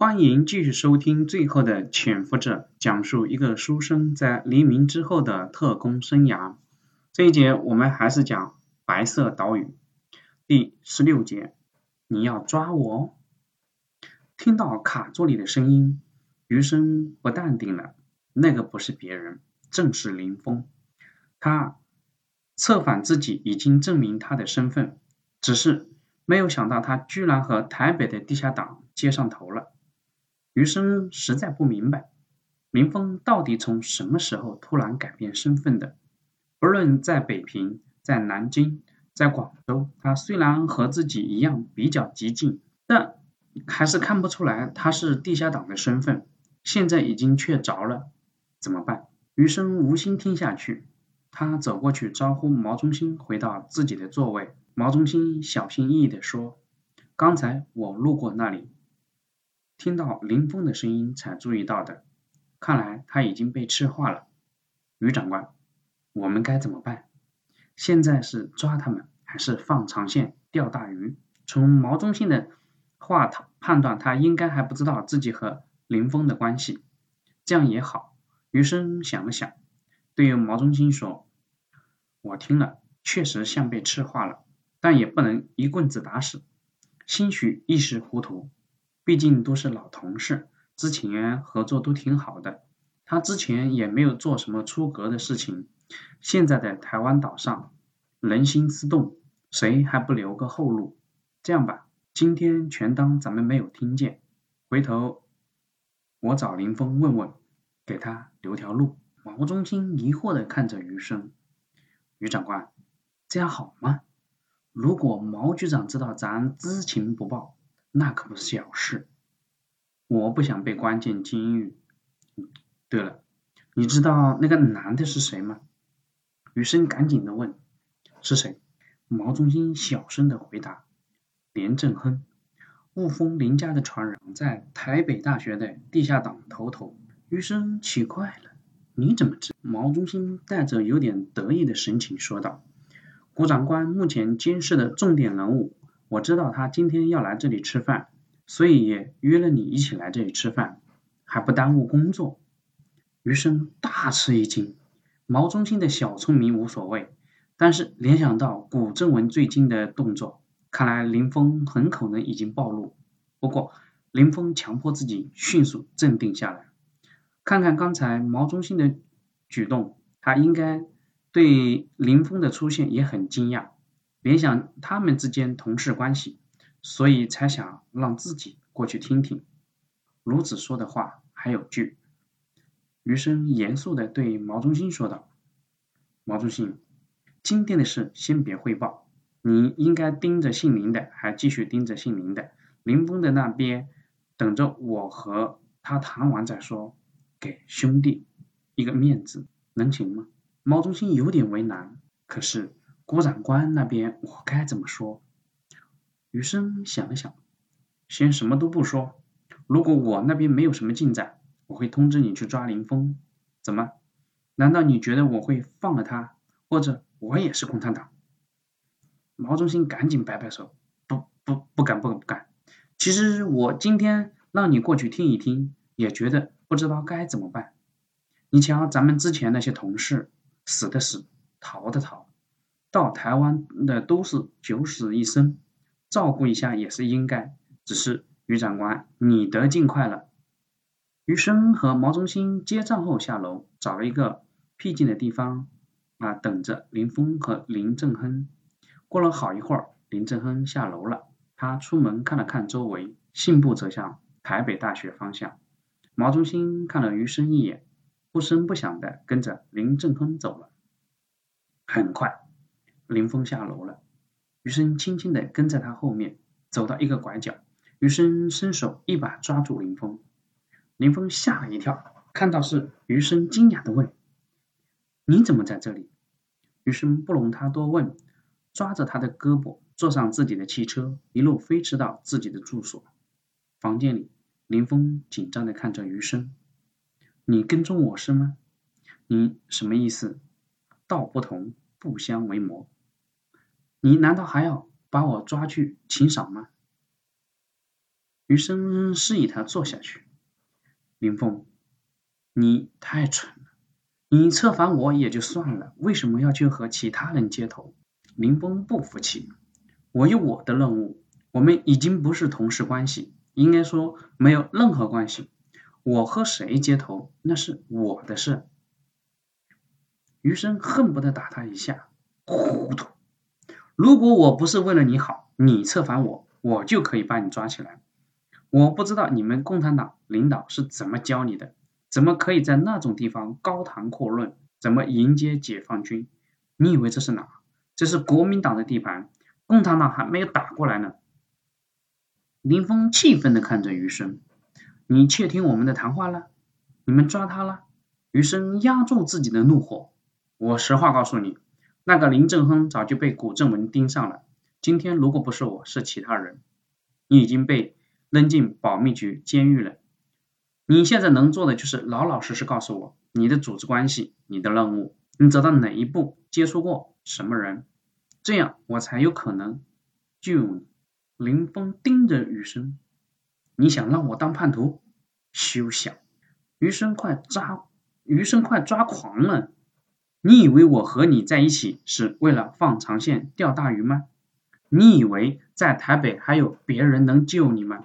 欢迎继续收听《最后的潜伏者》，讲述一个书生在黎明之后的特工生涯。这一节我们还是讲白色岛屿第十六节。你要抓我？听到卡座里的声音，余生不淡定了。那个不是别人，正是林峰。他策反自己已经证明他的身份，只是没有想到他居然和台北的地下党接上头了。余生实在不明白，林峰到底从什么时候突然改变身份的？不论在北平、在南京、在广州，他虽然和自己一样比较激进，但还是看不出来他是地下党的身份。现在已经确凿了，怎么办？余生无心听下去，他走过去招呼毛中心回到自己的座位。毛中心小心翼翼地说：“刚才我路过那里。”听到林峰的声音才注意到的，看来他已经被赤化了。于长官，我们该怎么办？现在是抓他们，还是放长线钓大鱼？从毛中信的话他判断，他应该还不知道自己和林峰的关系。这样也好。余生想了想，对毛中心说：“我听了，确实像被赤化了，但也不能一棍子打死，兴许一时糊涂。”毕竟都是老同事，之前合作都挺好的。他之前也没有做什么出格的事情。现在的台湾岛上人心思动，谁还不留个后路？这样吧，今天全当咱们没有听见。回头我找林峰问问，给他留条路。毛中心疑惑的看着余生，余长官，这样好吗？如果毛局长知道咱知情不报。那可不是小事，我不想被关进监狱。对了，你知道那个男的是谁吗？余生赶紧的问。是谁？毛中心小声的回答。连振亨，雾峰林家的传人，在台北大学的地下党头头。余生奇怪了，你怎么知？毛中心带着有点得意的神情说道。谷长官目前监视的重点人物。我知道他今天要来这里吃饭，所以也约了你一起来这里吃饭，还不耽误工作。余生大吃一惊，毛中心的小聪明无所谓，但是联想到古正文最近的动作，看来林峰很可能已经暴露。不过林峰强迫自己迅速镇定下来，看看刚才毛中心的举动，他应该对林峰的出现也很惊讶。联想他们之间同事关系，所以才想让自己过去听听。卢子说的话还有句。余生严肃的对毛中心说道：“毛中心，今天的事先别汇报，你应该盯着姓林的，还继续盯着姓林的。林峰的那边，等着我和他谈完再说，给兄弟一个面子，能行吗？”毛中心有点为难，可是。郭长官那边我该怎么说？余生想了想，先什么都不说。如果我那边没有什么进展，我会通知你去抓林峰。怎么？难道你觉得我会放了他？或者我也是共产党？毛中心赶紧摆摆手，不不不敢不敢不敢。其实我今天让你过去听一听，也觉得不知道该怎么办。你瞧，咱们之前那些同事，死的死，逃的逃。到台湾的都是九死一生，照顾一下也是应该。只是于长官，你得尽快了。余生和毛中心结账后下楼，找了一个僻静的地方啊，等着林峰和林正亨。过了好一会儿，林正亨下楼了，他出门看了看周围，信步走向台北大学方向。毛中心看了余生一眼，不声不响的跟着林正亨走了。很快。林峰下楼了，余生轻轻地跟在他后面，走到一个拐角，余生伸手一把抓住林峰，林峰吓了一跳，看到是余生，惊讶的问：“你怎么在这里？”余生不容他多问，抓着他的胳膊，坐上自己的汽车，一路飞驰到自己的住所。房间里，林峰紧张地看着余生：“你跟踪我是吗？你什么意思？道不同不相为谋。”你难道还要把我抓去请赏吗？余生示意他坐下去。林峰，你太蠢了！你策反我也就算了，为什么要去和其他人接头？林峰不服气。我有我的任务，我们已经不是同事关系，应该说没有任何关系。我和谁接头那是我的事。余生恨不得打他一下，糊涂！如果我不是为了你好，你策反我，我就可以把你抓起来。我不知道你们共产党领导是怎么教你的，怎么可以在那种地方高谈阔论，怎么迎接解放军？你以为这是哪？这是国民党的地盘。共产党还没有打过来呢。林峰气愤的看着余生：“你窃听我们的谈话了？你们抓他了？”余生压住自己的怒火：“我实话告诉你，那个林正亨早就被古正文盯上了。今天如果不是我，是其他人，你已经被扔进保密局监狱了。你现在能做的就是老老实实告诉我你的组织关系、你的任务，你走到哪一步，接触过什么人。”这样我才有可能救你。林峰盯着余生，你想让我当叛徒？休想！余生快抓，余生快抓狂了。你以为我和你在一起是为了放长线钓大鱼吗？你以为在台北还有别人能救你吗？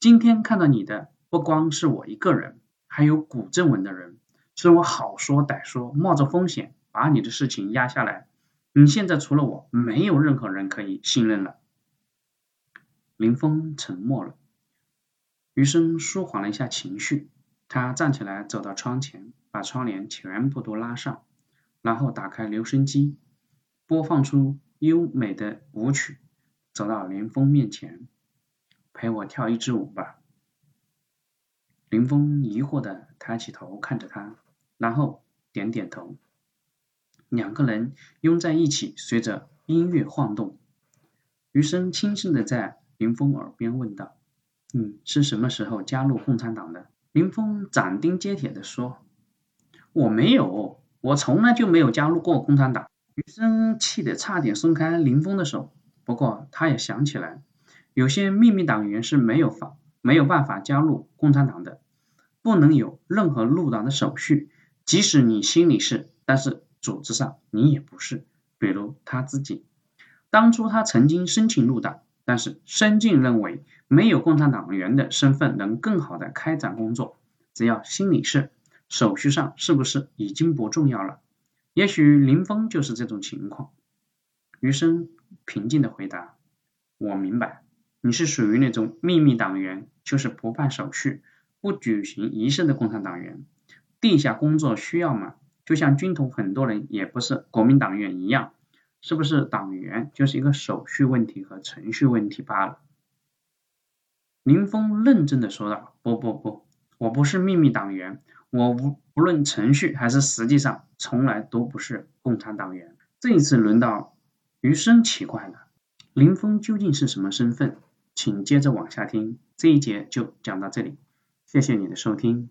今天看到你的不光是我一个人，还有古正文的人，是我好说歹说，冒着风险把你的事情压下来。你现在除了我，没有任何人可以信任了。林峰沉默了，余生舒缓了一下情绪，他站起来走到窗前，把窗帘全部都拉上，然后打开留声机，播放出优美的舞曲，走到林峰面前，陪我跳一支舞吧。林峰疑惑的抬起头看着他，然后点点头。两个人拥在一起，随着音乐晃动。余生轻声的在林峰耳边问道：“你是什么时候加入共产党的？”林峰斩钉截铁的说：“我没有，我从来就没有加入过共产党。”余生气得差点松开林峰的手，不过他也想起来，有些秘密党员是没有法没有办法加入共产党的，不能有任何入党的手续，即使你心里是，但是。组织上你也不是，比如他自己，当初他曾经申请入党，但是申进认为没有共产党员的身份能更好的开展工作，只要心里是，手续上是不是已经不重要了？也许林峰就是这种情况。余生平静的回答：我明白，你是属于那种秘密党员，就是不办手续、不举行仪式的共产党员，地下工作需要吗？就像军统很多人也不是国民党员一样，是不是党员就是一个手续问题和程序问题罢了？林峰认真的说道：“不不不，我不是秘密党员，我无无论程序还是实际上，从来都不是共产党员。”这一次轮到余生奇怪了，林峰究竟是什么身份？请接着往下听，这一节就讲到这里，谢谢你的收听。